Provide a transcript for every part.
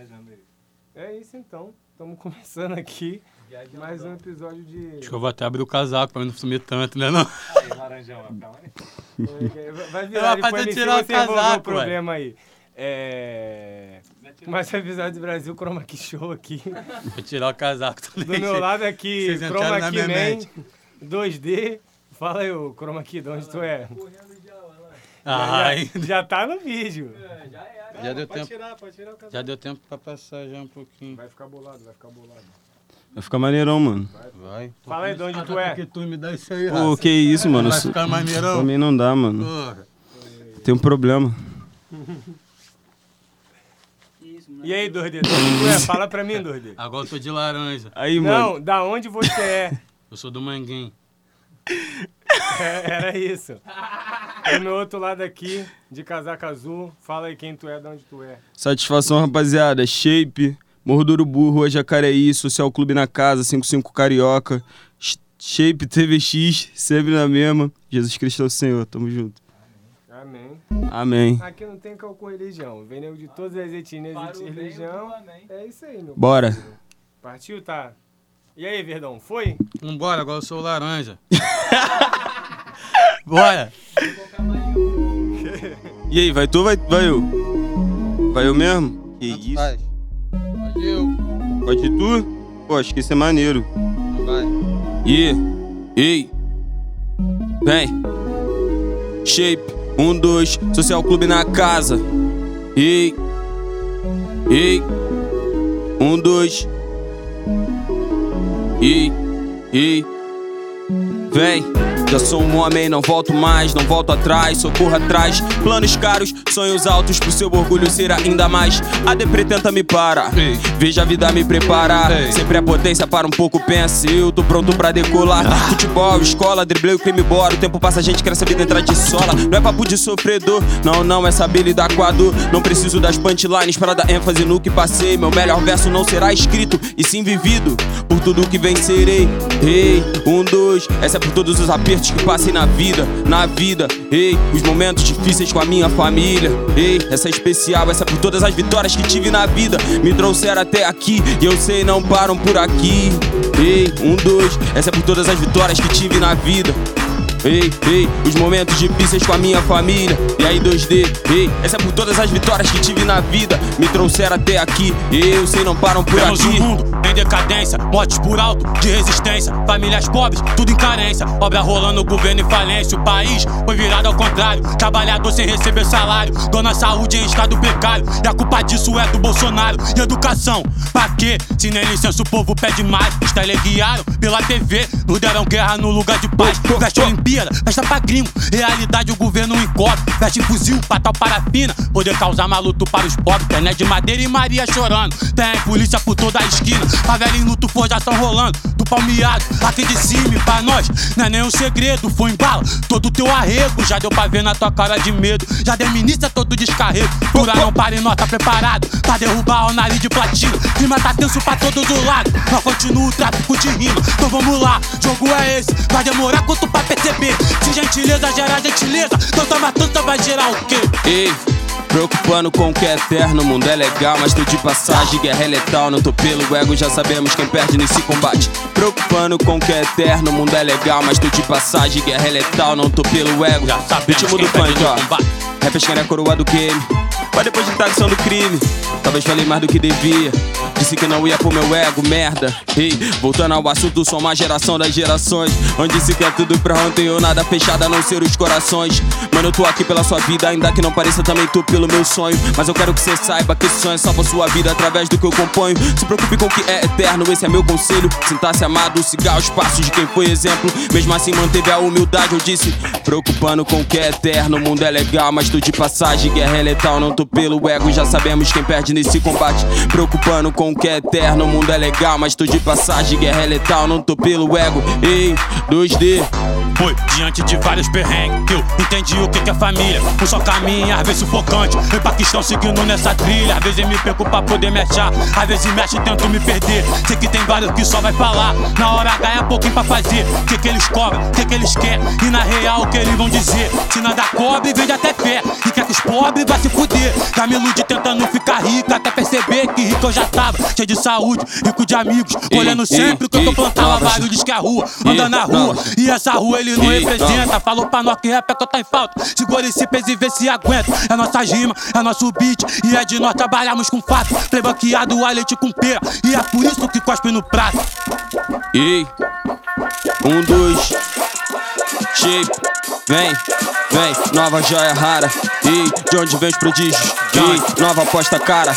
viajando aí. É isso então. Estamos começando aqui mais um episódio de. Acho que eu vou até abrir o casaco pra não sumir tanto, né? Não? Aí, laranjão, calma aí. Vai virar vou depois tirar o casaco, o problema aí. É. Mais um episódio do Brasil Chroma Key Show aqui. Vou tirar o casaco Do também. meu lado aqui, Vocês Chroma Key Man mente. 2D. Fala aí, ô Chroma Key, de onde tu é? Ai, Já, já tá no vídeo. já deu pode tempo. tirar, pode tirar o casaco. Já deu tempo pra passar já um pouquinho. Vai ficar bolado, vai ficar bolado. Vai ficar maneirão, mano. Vai. Fala aí de onde tu é. Porque tu me dá isso aí, Pô, raça. que isso, mano. Vai ficar maneirão? Pra mim não dá, mano. Porra. Tem um problema. E aí, 2D, de onde tu é? Fala pra mim, 2D. Agora eu tô de laranja. Aí, mano. Não, da onde você é? Eu sou do Manguém. É, era isso. E no outro lado aqui, de casaco azul, fala aí quem tu é, de onde tu é. Satisfação, rapaziada. Shape, Morro do Urubu, Rua Jacareí, Social Clube na Casa, 55 Carioca. Sh- Shape TVX, sempre na mesma. Jesus Cristo é o Senhor, tamo junto. Amém. Amém. Aqui não tem qual religião. Vem nego de todas as etnias e religião. É isso aí, meu. Bora. parceiro. Partiu, tá? E aí, Verdão, foi? Vambora, agora eu sou o laranja. Bora. E aí, vai tu ou vai, vai eu? Vai eu mesmo? Que isso? Vai. Pode eu. Pode tu? Pô, acho que isso é maneiro. Vai. E, ei, vem. Shape, um, dois, Social Clube na casa. Ei, ei, um, dois. Ei, ei, vem. Já sou um homem, não volto mais, não volto atrás, socorro atrás. Planos caros, sonhos altos, pro seu orgulho ser ainda mais. A depre tenta me parar, Ei. veja a vida me preparar. Ei. Sempre a potência para um pouco, pensa, eu tô pronto pra decolar. Futebol, escola, driblei o crime bora. O tempo passa, a gente cresce, a vida entra de sola. Não é papo de sofredor, não, não, é saber lidar com a dor. Não preciso das punchlines para dar ênfase no que passei. Meu melhor verso não será escrito, e sim vivido. Por tudo que vencerei. Ei, um, dois, essa é por todos os apertos que passei na vida, na vida. Ei, os momentos difíceis com a minha família. Ei, essa é especial, essa é por todas as vitórias que tive na vida. Me trouxeram até aqui, e eu sei não param por aqui. Ei, um, dois, essa é por todas as vitórias que tive na vida. Ei, ei, os momentos difíceis com a minha família. E aí, 2D, ei, essa é por todas as vitórias que tive na vida. Me trouxeram até aqui, e eu sei não param por Vemos um aqui. mundo em decadência, mortes por alto, de resistência, famílias pobres, tudo em carência, obra rolando, governo em falência, o país foi virado ao contrário, trabalhador sem receber salário, dona saúde em estado precário, e a culpa disso é do Bolsonaro. E educação, pra quê? Se nem licença o povo pede mais, os teleguiaram pela TV, nos deram guerra no lugar de paz, veste Olimpíada, festa pra gringo, realidade o governo encobre, veste fuzil pra tal parafina, poder causar maluto para os pobres, internet de madeira e Maria chorando, tem polícia por toda a esquina, favela em luto, forjação rolando, do palmeado, aqui de cima, e pra nós, não é nem um segredo, foi em bala, todo teu arrego, já deu pra ver na tua cara de medo, já deu todo descarrego, pura não para e nós tá preparado, pra derrubar o nariz de platina, clima tá tenso pra todos os lados, nós continua o tráfico de rima, então vamos lá, jogo é esse, vai demorar quanto pra perceber, se gentileza gera gentileza, tanta matanta vai gerar o quê? Ei, preocupando com o que é eterno, o mundo é legal, mas tô de passagem, guerra é letal, não tô pelo ego, já sabemos quem perde nesse combate. Preocupando com o que é eterno, o mundo é legal, mas tô de passagem, guerra é letal, não tô pelo ego. Já sabemos Ritmo quem do perde funk, ó. combate. Rap é a coroa do game. Mas depois de taxão do crime, talvez falei mais do que devia. Disse que não ia pro meu ego, merda. Ei, voltando ao assunto, sou uma geração das gerações. Onde se quer tudo pra ontem ou nada fechado a não ser os corações. Mano, eu tô aqui pela sua vida, ainda que não pareça também tô pelo meu sonho. Mas eu quero que você saiba que esse sonho salva sua vida através do que eu componho. Se preocupe com o que é eterno, esse é meu conselho. Sinta-se amado, siga os passos de quem foi exemplo. Mesmo assim, manteve a humildade, eu disse. Preocupando com o que é eterno, o mundo é legal, mas tô de passagem. Guerra é letal, não tô pelo ego, já sabemos quem perde nesse combate. Preocupando com o que é eterno, o mundo é legal, mas tô de passagem. Guerra é letal, não tô pelo ego. Ei, 2D. Foi diante de vários perrengues que eu entendi o que que é família. Um só caminho, às vezes sufocante. Eu Paquistão seguindo nessa trilha. Às vezes me perco pra poder me achar. Às vezes mexe e tento me perder. Sei que tem vários que só vai falar. Na hora H é pouquinho pra fazer. O que que eles cobram, o que que eles querem. E na real o que eles vão dizer. Se nada cobre, vende até fé. E quer que os pobres vai se fuder. Já me iludi tentando ficar rica, até perceber que rico eu já tava. Cheio de saúde, rico de amigos. Colhendo Ei, sempre o que eu plantava. Vários diz que é a rua, anda na rua. E essa rua ele não representa. Falou pra nós que rap é que eu tô em falta. Segura esse peso e vê se aguenta. É nossa rima, é nosso beat. E é de nós trabalhamos com fato. Play banqueado, a leite com pera. E é por isso que cospe no prato. Ei, um, dois, shape, vem, vem, nova joia rara. Ei, de onde vem os prodígios? Ei, nova aposta cara.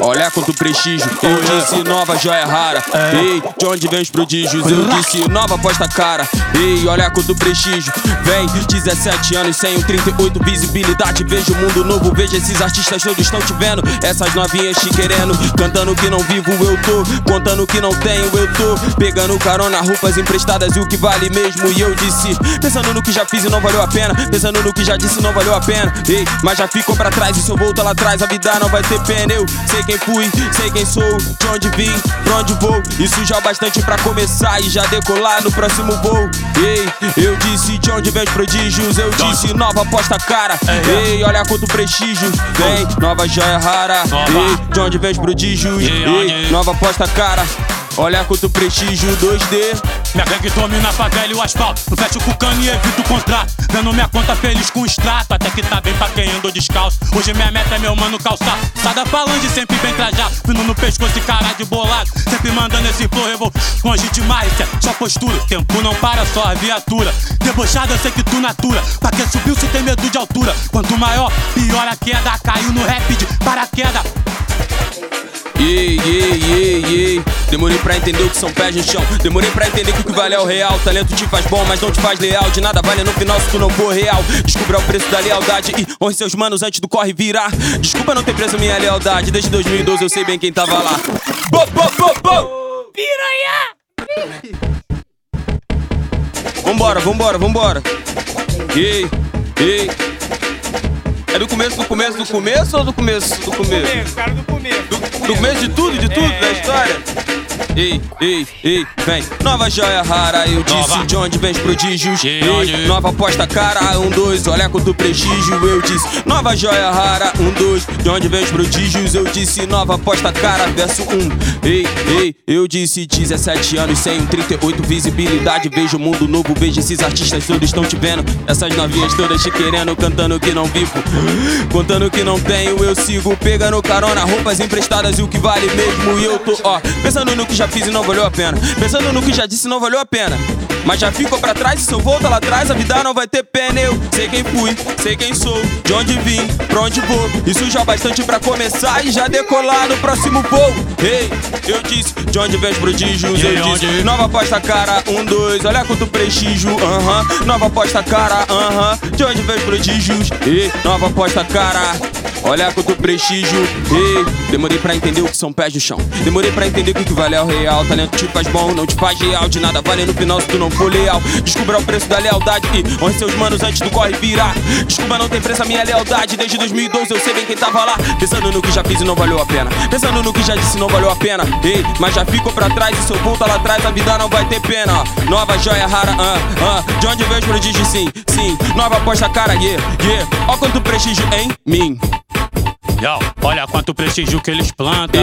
Olha quanto prestígio. Eu disse nova joia rara. Ei, de onde vem os prodígios? Eu disse nova aposta cara. Ei, olha quanto prestígio. Vem, 17 anos sem um 38 visibilidade. Vejo o mundo novo, vejo esses artistas todos estão te vendo. Essas novinhas te querendo, cantando que não vivo eu tô, contando que não tenho eu tô, pegando carona, roupas emprestadas e o que vale mesmo. E eu disse, pensando no que já fiz e não valeu a pena, pensando no que já disse não valeu a pena. Ei, mas já ficou pra trás e se eu volto lá atrás, a vida não vai ter pena. Eu sei quem fui, sei quem sou, de onde vim, pra onde vou. Isso já é bastante pra começar e já decolar no próximo voo. Ei, eu disse de onde vem os prodígios, eu disse nova aposta cara. Ei, Ei, olha quanto prestígio, vem, nova joia rara. Ei, de onde vem os prodígios, Ei, nova aposta cara. Olha quanto prestígio 2D. Minha gangue domina a favela e o asfalto. Não fecho com cano e evito o contrato. Vendo minha conta feliz com extrato. Até que tá bem pra quem andou descalço. Hoje minha meta é meu mano calçar. Sai da falange sempre bem trajado. Fino no pescoço e cara de bolado. Sempre mandando esse flow revol. Longe demais, é só postura. Tempo não para, só a viatura. Debochado, eu sei que tu natura. Pra quem subiu, se tem medo de altura. Quanto maior, pior a queda. Caiu no rap de paraquedas. Ei, ei, ei, ei. Demorei pra entender o que são pés no chão. Demorei pra entender que o que vale é o real. Talento te faz bom, mas não te faz leal. De nada vale no final se tu não for real. Descubra o preço da lealdade e honre seus manos antes do corre virar. Desculpa não ter preço minha lealdade. Desde 2012 eu sei bem quem tava lá. Bo, bo, bo, bo. Vambora, vambora, vambora. Ei, ei. É do começo, do começo, do começo ou do começo, do começo? Começo, cara do começo. Do começo de tudo, de tudo, da história? Ei, ei, ei, vem. Nova joia rara, eu disse Nova. de onde vem os prodígios. De Ei, onde? nova aposta cara, um, dois, olha quanto prestígio, eu disse. Nova joia rara, um, dois, de onde vem os prodígios, eu disse. Nova aposta cara, verso um. Ei, ei, eu disse 17 anos sem um 38 visibilidade. Vejo o mundo novo, vejo esses artistas todos estão te vendo. Essas novinhas todas te querendo, cantando que não vivo. Contando que não tenho, eu sigo pegando carona, roupas emprestadas e o que vale mesmo. E eu tô, ó, pensando no que já fiz e não valeu a pena. Pensando no que já disse não valeu a pena. Mas já ficou pra trás e se eu volto lá atrás, a vida não vai ter pena. Eu sei quem fui, sei quem sou, de onde vim, pra onde vou. Isso já é bastante pra começar e já decolar no próximo voo. Ei, eu disse, de onde vem os prodígios, eu onde? disse. Nova aposta cara, um, dois, olha quanto prestígio, aham. Nova aposta cara, aham. De onde vem os prodígios? E nova aposta cara. Olha quanto prestígio, ei, demorei pra entender o que são pés no chão. Demorei pra entender que o que vale é o real. Talento te faz bom, não te faz real. De nada vale no final se tu não for leal. Descubra o preço da lealdade e honre seus manos antes do corre virar. Desculpa, não tem preço a minha lealdade. Desde 2012 eu sei bem quem tava lá. Pensando no que já fiz e não valeu a pena. Pensando no que já disse não valeu a pena. Ei, mas já ficou pra trás e se eu voltar lá atrás a vida não vai ter pena. Nova joia rara, ah, ah. De onde vem os prodígios, sim, sim. Nova aposta cara, yeah, yeah. Ó quanto prestígio em mim. Yo, olha quanto prestígio que eles plantam.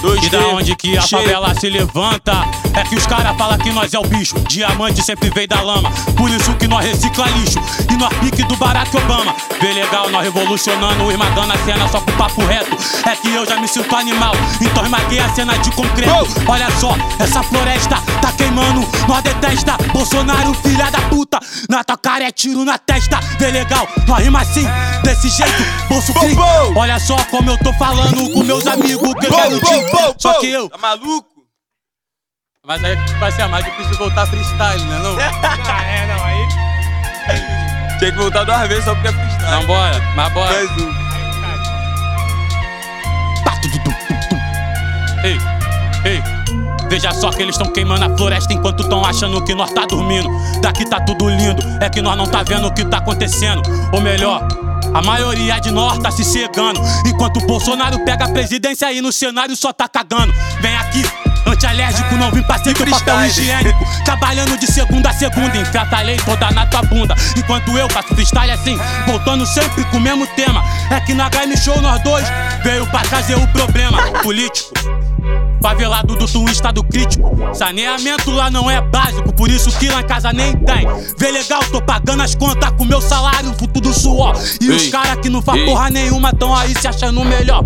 Dois E da onde que a favela se levanta É que os caras falam que nós é o bicho. Diamante sempre veio da lama Por isso que nós recicla lixo. E nós pique do Barack Obama. Vê legal, nós revolucionando Esmagando a cena só com papo reto. É que eu já me sinto animal Então esmaguei a cena de concreto. Olha só, essa floresta tá queimando Nós detesta. Bolsonaro, filha da puta Na tua cara é tiro na testa. Vê legal, nós rima assim Desse jeito, bolso. Olha só como eu tô falando com meus amigos Que eu quero te só que eu. Tá maluco? Mas aí vai ser mais difícil voltar freestyle, né? Não? Ah, é, não, aí. Tem que voltar duas vezes só porque é freestyle. Não, bora, mas bora. Mais um. Ei, ei. Veja só que eles estão queimando a floresta enquanto tão achando que nós tá dormindo. Daqui tá tudo lindo, é que nós não tá vendo o que tá acontecendo. Ou melhor, A maioria de nós tá se cegando. Enquanto o Bolsonaro pega a presidência aí no cenário só tá cagando. Vem aqui. Antialérgico, não vim pra ser teu papel higiênico. Trabalhando de segunda a segunda, lei toda na tua bunda. Enquanto eu faço freestyle assim, voltando sempre com o mesmo tema. É que na Game Show nós dois veio pra trazer o problema político. Favelado do tu estado crítico. Saneamento lá não é básico, por isso que lá em casa nem tem. Vê legal, tô pagando as contas com meu salário, fruto do suor. E os Ei, caras que não faz porra nenhuma tão aí se achando melhor.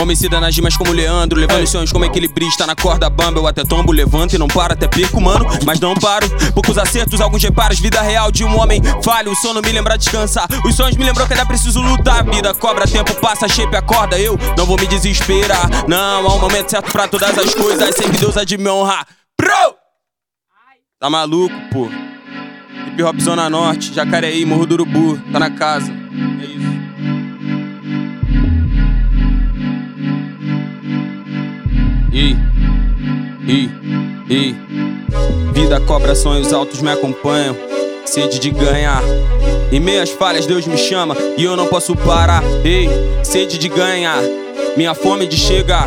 Homicida nas rimas como Leandro, levando os sonhos como equilibrista na corda bamba. Eu até tombo, levanto e não paro, até perco, mano. Mas não paro. Poucos acertos, alguns reparos. Vida real de um homem falho. O sono me lembra descansar. Os sonhos me lembrou que ainda preciso lutar. Vida cobra, tempo passa, shape acorda. Eu não vou me desesperar. Não, há um momento certo pra todas as coisas. Sei que Deus há de me honrar. Bro! Tá maluco, pô? Hip Hop Zona Norte, Jacareí, Morro do Urubu. Tá na casa. É isso. Ei, ei, ei. Vida cobra, sonhos altos me acompanham. Sede de ganhar. Em meias falhas, Deus me chama e eu não posso parar. Ei, sede de ganhar. Minha fome de chegar.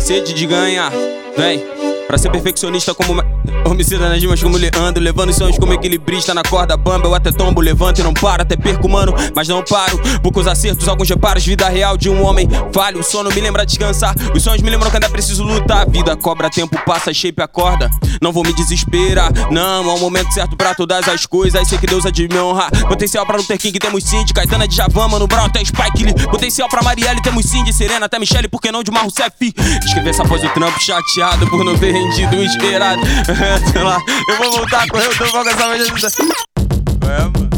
Sede de ganhar. Vem, pra ser perfeccionista como. uma- Homicida nas rimas como Leandro, levando os sonhos como equilibrista na corda bamba. Eu até tombo, levanto e não paro, até perco, mano, mas não paro. Poucos acertos, alguns reparos, vida real de um homem falho. O sono me lembra descansar, os sonhos me lembram que ainda preciso lutar. Vida cobra, tempo passa, shape acorda. Não vou me desesperar, não, há um momento certo pra todas as coisas. Sei que Deus há de me honrar. Potencial pra Luther King, temos de Caetana de Javan, mano, Brown até Spike Lee. Potencial pra Marielle, temos de Serena até Michelle, por que não de Marro Cef? Escrever essa voz do trampo chateado por não ter rendido o esperado. Sei lá, eu vou voltar a correr, eu tô com essa de... É, mano.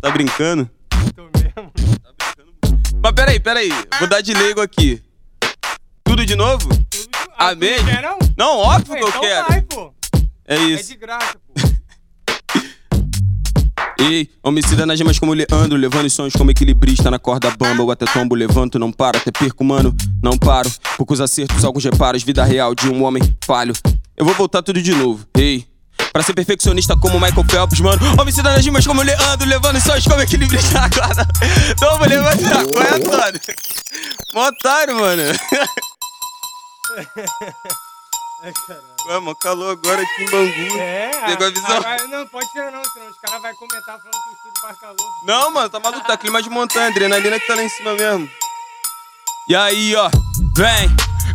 Tá brincando? Tô mesmo. Mas peraí, peraí, vou dar de leigo aqui. Tudo de novo? Ah, Amém? Quer não? Não, óbvio Ué, que eu então quero. vai, pô. É É isso. de graça, pô. Ei, homicida nas rimas como Leandro, levando os sonhos como equilibrista na corda bamba. Eu até tombo, levanto, não paro, até perco, mano, não paro. Poucos acertos, alguns reparos, vida real de um homem falho. Eu vou voltar tudo de novo, ei. Pra ser perfeccionista como Michael Phelps, mano. Homicida nas rimas como Leandro, levando os sonhos como equilibrista na corda. Toma, levanta, qual é, Antônio? Mó otário, mano. Ué, mano, calor agora aqui em Bangu. É, Pegou a visão? agora- não, pode tirar não, senão os caras vão comentar falando que o estúdio faz calor. Não, mano, tá maluco, tá clima de montanha, adrenalina que tá lá em cima mesmo. E aí, ó, vem,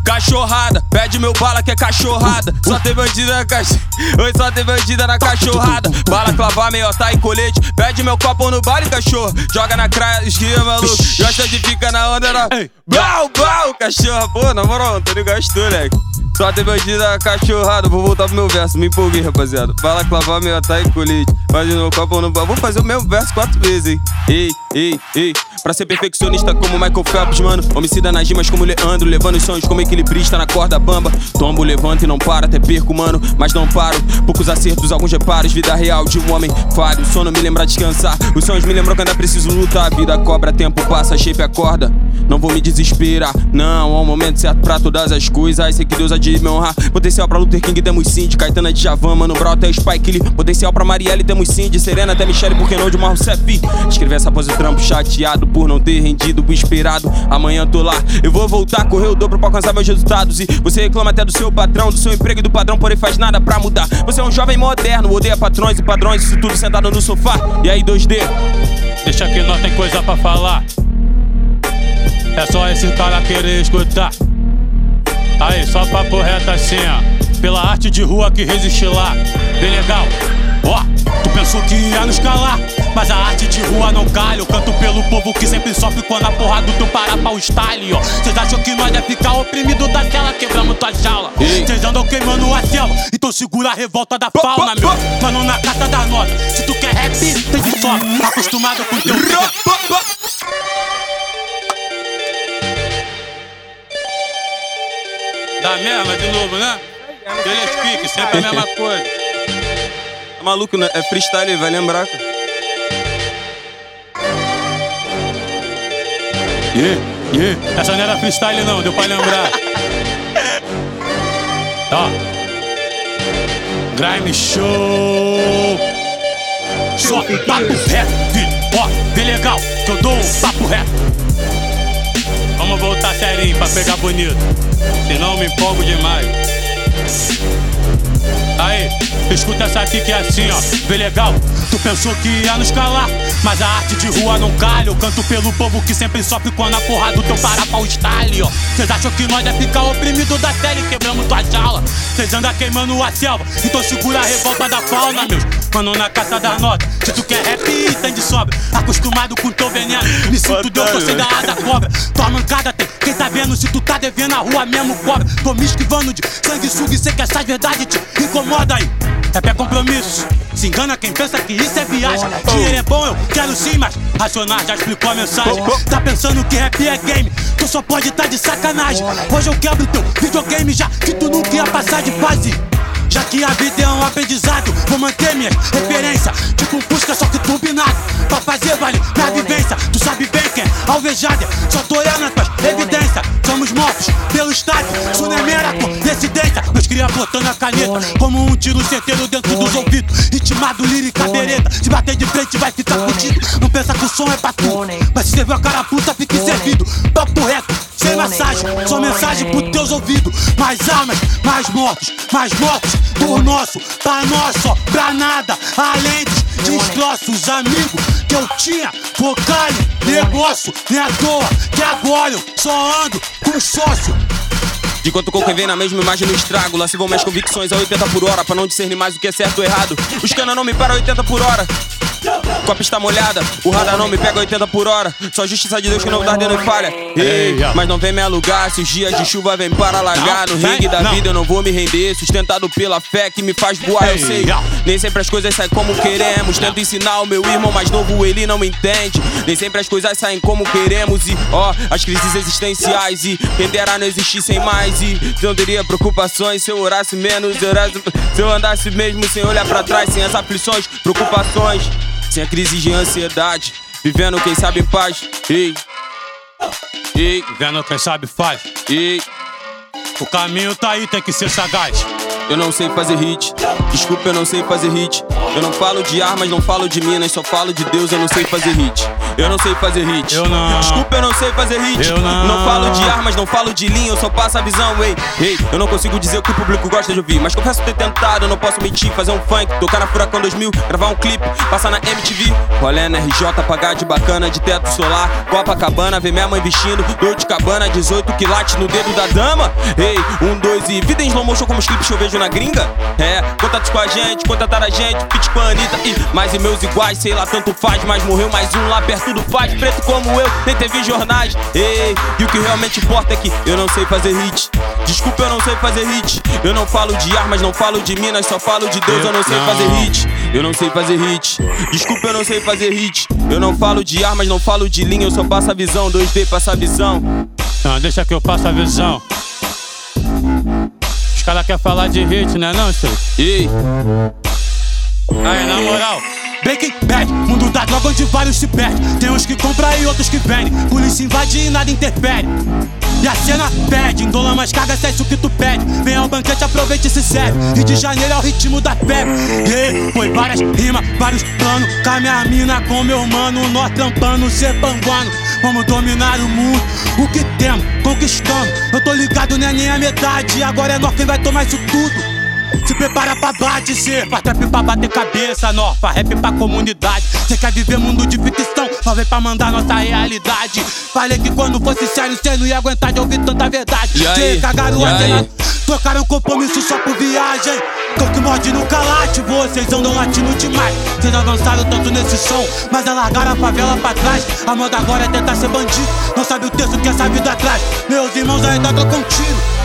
cachorrada, pede meu bala que é cachorrada. Só tem bandida na caixa. Oi, só tem bandida na cachorrada. Bala clavar, meio tá e colete. Pede meu copo no baile, cachorro. Joga na craia, esquia, maluco. Gosta de ficar na onda, na. Ei. Blau, blau, cachorra. Pô, na moral, Antônio gastou, moleque. Só tem bandida cachorrada. Vou voltar pro meu verso, me empolguei, rapaziada. Bala clavar, meio tá e colete. Pede meu copo no baile. Vou fazer o mesmo verso quatro vezes, hein. Ei, ei, ei. Pra ser perfeccionista como Michael Phelps, mano. Homicida nas rimas como Leandro, levando os sonhos como equilibrista na corda bamba. Tombo, levanto e não paro, até perco, mano, mas não paro. Poucos acertos, alguns reparos, vida real de um homem falho. Sono me lembra descansar, os sonhos me lembram que ainda preciso lutar. Vida cobra, tempo passa, shape acorda. Não vou me desesperar, não, há um momento certo pra todas as coisas. Sei que Deus há de me honrar. Potencial pra Luther King, temos sim, de Caetana de Javan, mano, Brown até Spike Lee. Potencial pra Marielle, temos sim, de Serena até Michelle, por que não de Marro Cef? Escrever essa pose trampo chateado por não ter rendido o esperado. Amanhã tô lá, eu vou voltar, correr o dobro pra alcançar meus resultados. E você reclama até do seu patrão, do seu emprego e do padrão, porém faz nada pra mudar. Você é um jovem moderno, odeia patrões e padrões, isso tudo sentado no sofá. E aí, 2D? Deixa que nós tem coisa pra falar. É só esse cara querer escutar. Aí, só papo reto assim, ó. Pela arte de rua que resiste lá. Bem legal. Ó, tu pensou que ia nos calar. Mas a arte de rua não calha. Eu canto pelo povo que sempre sofre quando a porra do teu para pra o style, ó. Cês acham que nós ia ficar oprimido da cela, quebramos tua jaula. Cês andam queimando a selva. Então segura a revolta da fauna, meu. Mano, na carta das notas. Se tu quer rap, tem de sobra. Acostumado com teu. De novo, né? Telespeak, sempre a mesma coisa. Tá maluco, né? É freestyle, vai lembrar, cara. Yeah, yeah. Essa não era freestyle não, deu pra lembrar. Ó. Grime Show. Só papo reto, filho. Ó, vê legal, que eu dou um papo reto. Vamos voltar serinho pra pegar bonito. Senão me empolgo demais. Aí, escuta essa aqui que é assim, ó. Vê legal, tu pensou que ia nos calar. Mas a arte de rua não calha. Eu canto pelo povo que sempre sofre quando a porra do teu para pra o style, ó. Cês acham que nós é ficar oprimido da tele, quebramos tua jaula. Cês andam queimando a selva, então segura a revolta da fauna, meus. Mano, na caça da nota. Se tu quer rap, tem de sobra. Acostumado com teu veneno, me sinto Deus, tô sem da asa cobra. Tua mancada tem, quem tá vendo se tu tá devendo a rua mesmo cobra. Tô me esquivando de sanguessuga e sei que essas verdades te incomoda aí. Rap é compromisso. Se engana quem pensa que isso é viagem. Dinheiro é bom, eu quero sim, mas Racionar já explicou a mensagem. Tá pensando que rap é game? Tu só pode tá de sacanagem. Hoje eu quebro teu videogame já que tu nunca ia passar de fase. Já que a vida é um aprendizado, vou manter minhas referências. Tipo um Fusca, só que turbinado. Pra fazer vale minha vivência. Tu sabe bem quem é alvejada. Só tô olhando as tuas evidências. Somos mortos pelo estádio. Isso não é mera coincidência. Meus cria botando a caneta. Como um tiro certeiro dentro dos ouvidos. Ritmado, lírica, bereta. Se bater de frente, vai ficar fudido. Não pensa que o som é pra tu. Mas se você viu a cara puta, fique servido. Papo reto, sem massagem. Só mensagem pros teus ouvidos. Mais armas, mais mortos, mais mortos. Por nosso, pra nosso, pra nada. Além dos destroços, amigos que eu tinha. Focalho, negócio, nem à toa. Que agora eu só ando com sócio. De quanto coco vem na mesma imagem no estrago. Lá se vão minhas convicções a 80 por hora. Pra não discernir mais o que é certo ou errado. Os cana não me para 80 por hora. Com a pista molhada, o radar não me pega 80 por hora. Só a justiça de Deus que não tá dando falha. Ei, mas não vem me alugar. Se os dias de chuva vem para largar. No ringue da vida eu não vou me render. Sustentado pela fé que me faz voar, eu sei. Nem sempre as coisas saem como queremos. Tento ensinar o meu irmão mais novo, ele não me entende. Nem sempre as coisas saem como queremos. E ó, as crises existenciais. E quem dera não existissem mais. E não teria preocupações se eu orasse menos. Eu orasse, se eu andasse mesmo sem olhar pra trás, sem as aflições, preocupações. Sem a crise de ansiedade, vivendo quem sabe em paz. Ei, ei, Vendo quem sabe faz. ei. O caminho tá aí, tem que ser sagaz. Eu não sei fazer hit, desculpa, eu não sei fazer hit. Eu não falo de armas, não falo de minas, só falo de Deus, eu não sei fazer hit. Eu não sei fazer hit. Eu não. Desculpa, eu não sei fazer hit. Eu não. falo de armas, não falo de linha, eu só passo a visão, ei. Ei, eu não consigo dizer o que o público gosta de ouvir, mas confesso ter tentado, eu não posso mentir. Fazer um funk, tocar na Furacão 2000, gravar um clipe, passar na MTV. Rolé na RJ, pagar de bacana, de teto solar. Copacabana, ver minha mãe vestindo, dor de cabana, 18 quilates no dedo da dama. Ei, um, dois e vida em slow motion como os clipes que eu vejo na gringa. É, com a gente, contatar a gente, fit com a Anitta e mais e meus iguais, sei lá, tanto faz, mas morreu mais um lá perto do faz, preto como eu, nem teve jornais. Ei, e o que realmente importa é que eu não sei fazer hit. Desculpa, eu não sei fazer hit. Eu não falo de armas, não falo de minas, só falo de Deus, eu não sei fazer hit. Eu não sei fazer hit. Desculpa, eu não sei fazer hit. Eu não falo de armas, não falo de linha, eu só passo a visão. 2D passa a visão. Não, deixa que eu faça a visão. Os caras querem falar de hit, né não, senhor? Ei, Aí, na moral. Breaking Bad, mundo da droga onde vários se perdem. Tem uns que compram e outros que vendem. Polícia invade e nada interfere. E a cena pede, em dólar mais carga, é isso que tu pede. Vem ao banquete, aproveite e se serve. Rio de Janeiro é o ritmo da febre. Yeah, foi várias rimas, vários planos. Com a minha mina, com meu mano, nós trampando, ser panguano. Vamos dominar o mundo, o que temos, conquistamos. Eu tô ligado, não é nem a metade. Agora é nós quem vai tomar isso tudo. Se prepara pra bater, faz trap pra bater cabeça, nó, faz rap pra comunidade. Cê quer viver mundo de ficção, só vem pra mandar nossa realidade. Falei que quando fosse sério, cê não ia aguentar de ouvir tanta verdade. E aí? Cê cagaram E a aí? cena, trocaram compromisso só por viagem. Tô que morde no calate, vocês andam latindo demais. Vocês avançaram tanto nesse som, mas largaram a favela pra trás. A moda agora é tentar ser bandido, não sabe o texto que essa vida traz. Meus irmãos ainda trocam tiro.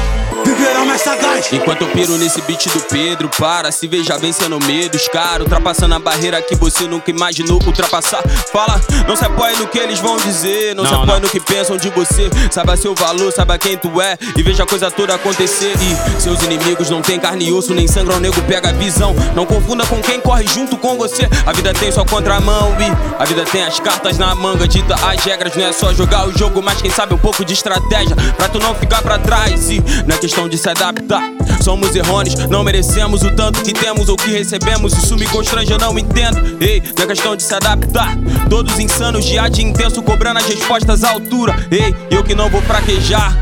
Viverão mais sagaz. Enquanto eu piro nesse beat do Pedro, para, se veja vencendo medos, cara, ultrapassando a barreira que você nunca imaginou ultrapassar. Fala, não se apoie no que eles vão dizer, não, Não, se apoie não. no que pensam de você. Saiba seu valor, saiba quem tu é e veja a coisa toda acontecer. E seus inimigos não têm carne e osso, nem sangram, o nego pega a visão. Não confunda com quem corre junto com você. A vida tem sua contramão e a vida tem as cartas na manga, dita as regras. Não é só jogar o jogo, mas quem sabe um pouco de estratégia pra tu não ficar pra trás. E não é questão de se adaptar. Somos errôneos, não merecemos o tanto que temos ou que recebemos. Isso me constrange, eu não entendo. Ei, não é questão de se adaptar. Todos insanos, de intenso, cobrando as respostas à altura. Ei, eu que não vou fraquejar.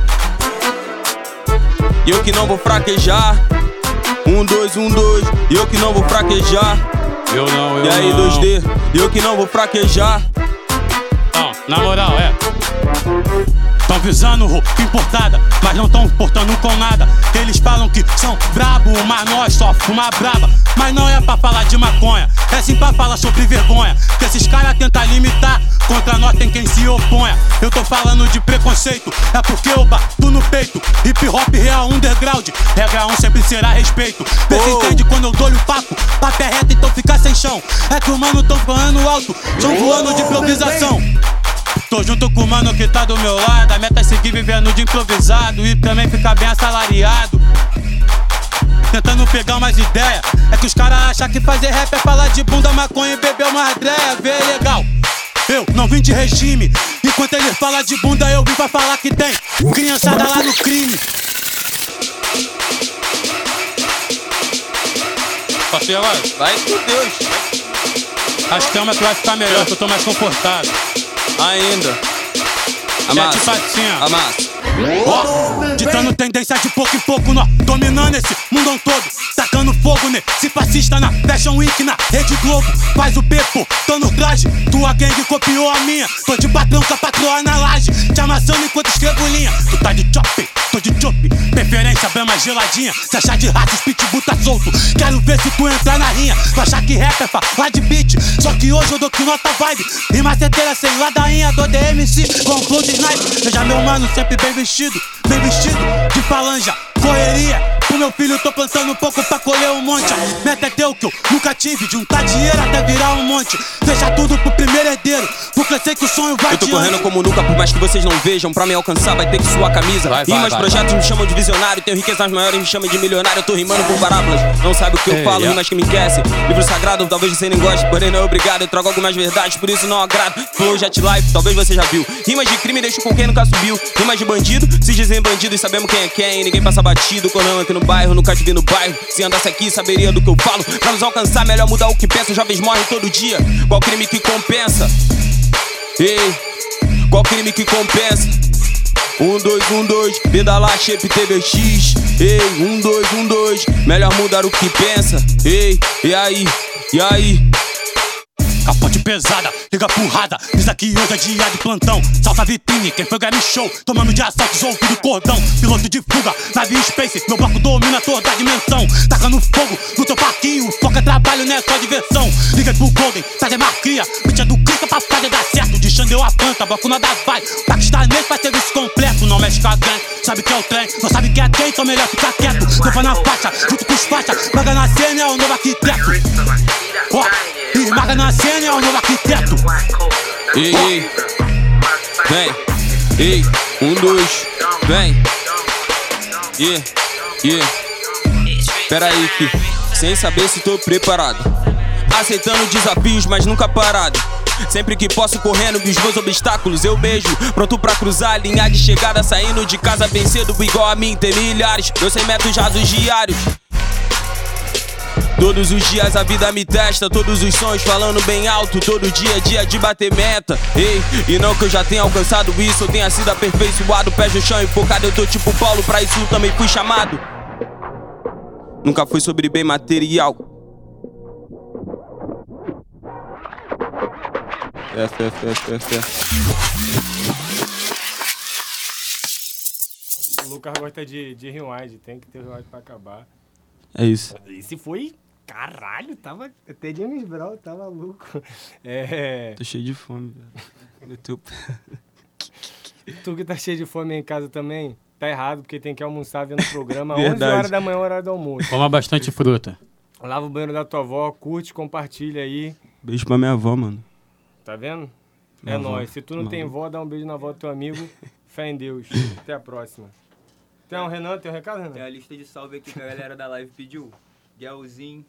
Eu que não vou fraquejar. Um, dois, um, dois. Eu que não vou fraquejar. Eu não, eu E aí, não. 2D. Eu que não vou fraquejar. Não, na moral, é. Tão visando roupa importada, mas não tão portando com nada. Eles falam que são brabo, mas nós só fuma braba. Mas não é pra falar de maconha, é sim pra falar sobre vergonha. Que esses caras tentam limitar, contra nós tem quem se oponha. Eu tô falando de preconceito, é porque eu bato no peito. Hip hop real underground, regra um sempre será respeito. Vê se Oh. entende quando eu dou-lhe o papo. Papo é reto, então fica sem chão. É que o mano tão falando alto, são voando de improvisação. Tô junto com o mano que tá do meu lado. A meta é seguir vivendo de improvisado e também ficar bem assalariado. Tentando pegar umas ideias. É que os caras acham que fazer rap é falar de bunda, maconha e beber uma dreia. Vê legal. Eu não vim de regime. Enquanto ele fala de bunda, eu vim pra falar que tem criançada lá no crime. Passei agora? Vai por Deus. Acho que tem uma que vai ficar melhor, que eu tô mais confortável. Ainda. Ó. Amassa. Ó, ditando tendência de pouco em pouco, nós dominando esse mundão todo. Tacando fogo nesse fascista na Fashion Week, na Rede Globo. Faz o beco, tô no traje. Tua gangue copiou a minha. Tô de patrão com a patroa na laje. Te amassando enquanto escrevo linha. Tu tá de chop, tô de chop. Preferência brama geladinha. Se achar de rato, os pitbull tá solto. Quero ver se tu entrar na rinha. Tu achar que rap é falar de beat. Só que hoje eu dou que nota vibe. Rima certeira sem ladainha, dou DMC com flow de snipe. Veja meu mano sempre bem vestido, bem vestido de falange. Correria, pro meu filho tô plantando um pouco pra colher um monte. Meta é teu que eu nunca tive, de juntar dinheiro até virar um monte. Deixa tudo pro primeiro herdeiro, porque eu sei que o sonho vai Eu tô correndo como nunca, por mais que vocês não vejam. Pra me alcançar, vai ter que suar a camisa. Vai, vai, Rimas, vai, projetos me chamam de visionário. Tenho riquezas maiores, me chamam de milionário. Eu tô rimando por parábolas. Não sabe o que eu Ei, falo, yeah. rimas que me aquecem. Livro sagrado, talvez você nem goste, porém não é obrigado. Eu trago algumas verdades, por isso não agrado. Flow Jet Life, talvez você já viu. Rimas de crime deixo com quem nunca subiu. Rimas de bandido, se dizem bandido e sabemos quem é quem. Ninguém passa batido, corão aqui no bairro, nunca te vi no bairro. Se andasse aqui, saberia do que eu falo. Pra nos alcançar, melhor mudar o que pensa. Jovens morrem todo dia. Qual crime que compensa? Ei, qual crime que compensa? Um, dois, um, dois, pedalar, shape, TVX. Ei, um, dois, um, dois, melhor mudar o que pensa. Ei, e aí, e aí? Pesada, liga porrada. Diz aqui hoje é dia de plantão. Salta a vitrine, quem foi game show? Tomando de assaltos, ouvido cordão. Piloto de fuga, nave space. Meu bloco domina toda a dimensão. Tacando fogo no teu parquinho. Foca trabalho, não é só diversão. Liga pro Golden, tá macria. Bicha do Cristo pra fazer dar certo. De Xandeu a planta, bloco nada vai. Paquistanês faz serviço completo. Não mexe com a gangue, sabe que é o trem. Não sabe que é quem, então melhor ficar quieto. Topa na faixa, junto com os faixas. Vaga na cena é o novo arquiteto. Ó, e marca na cena é o novo arquiteto. Ei, ei, vem, ei, um, dois, vem. Yeah, yeah. Pera aí, que sem saber se tô preparado. Aceitando desafios, mas nunca parado. Sempre que posso correndo os meus obstáculos eu beijo Pronto pra cruzar a linha de chegada Saindo de casa bem cedo igual a mim Tem milhares, eu sei metros rasos diários Todos os dias a vida me testa, todos os sonhos falando bem alto, todo dia é dia de bater meta. Ei, e não que eu já tenha alcançado isso, eu tenha sido aperfeiçoado, pés no chão e focado, eu tô tipo Paulo, pra isso também fui chamado. Nunca foi sobre bem material. F, F, F, F, F. O Lucas gosta de, de rewind, tem que ter rewind pra acabar. É isso. Esse foi. Caralho, tava. Até James Brown, tá maluco. É. Tô cheio de fome, velho. Tô- Tu que tá cheio de fome em casa também, tá errado, porque tem que almoçar vendo o programa. 11 Verdade. horas da manhã, horário do almoço. Coma bastante fruta. Lava o banheiro da tua avó, curte, compartilha aí. Beijo pra minha avó, mano. Tá vendo? Minha é avó. nóis. Se tu não tem Maluco. vó, dá um beijo na avó do teu amigo. Fé em Deus. Até a próxima. Tem um Renan? Tem um recado, Tem Renan? a lista de salve aqui que a galera da live pediu. Guelzinho,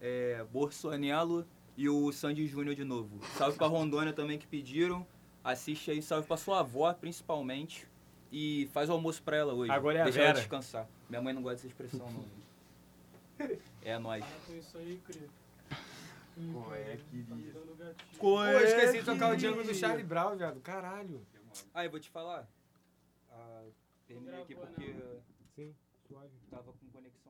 é, Bolsonaro e o Sandy Júnior de novo. Salve pra Rondônia também que pediram. Assiste aí, salve pra sua avó principalmente. E faz o almoço pra ela hoje. Agora é a Deixa Vera. ela descansar. Minha mãe não gosta dessa expressão, não. É nóis. Isso aí, cria. Pô, é querido. Pô, Pô, esqueci de tocar o Django do Charlie Brown, viado. Caralho. Ah, eu vou te falar. Terminei aqui porque Sim, suave. tava com conexão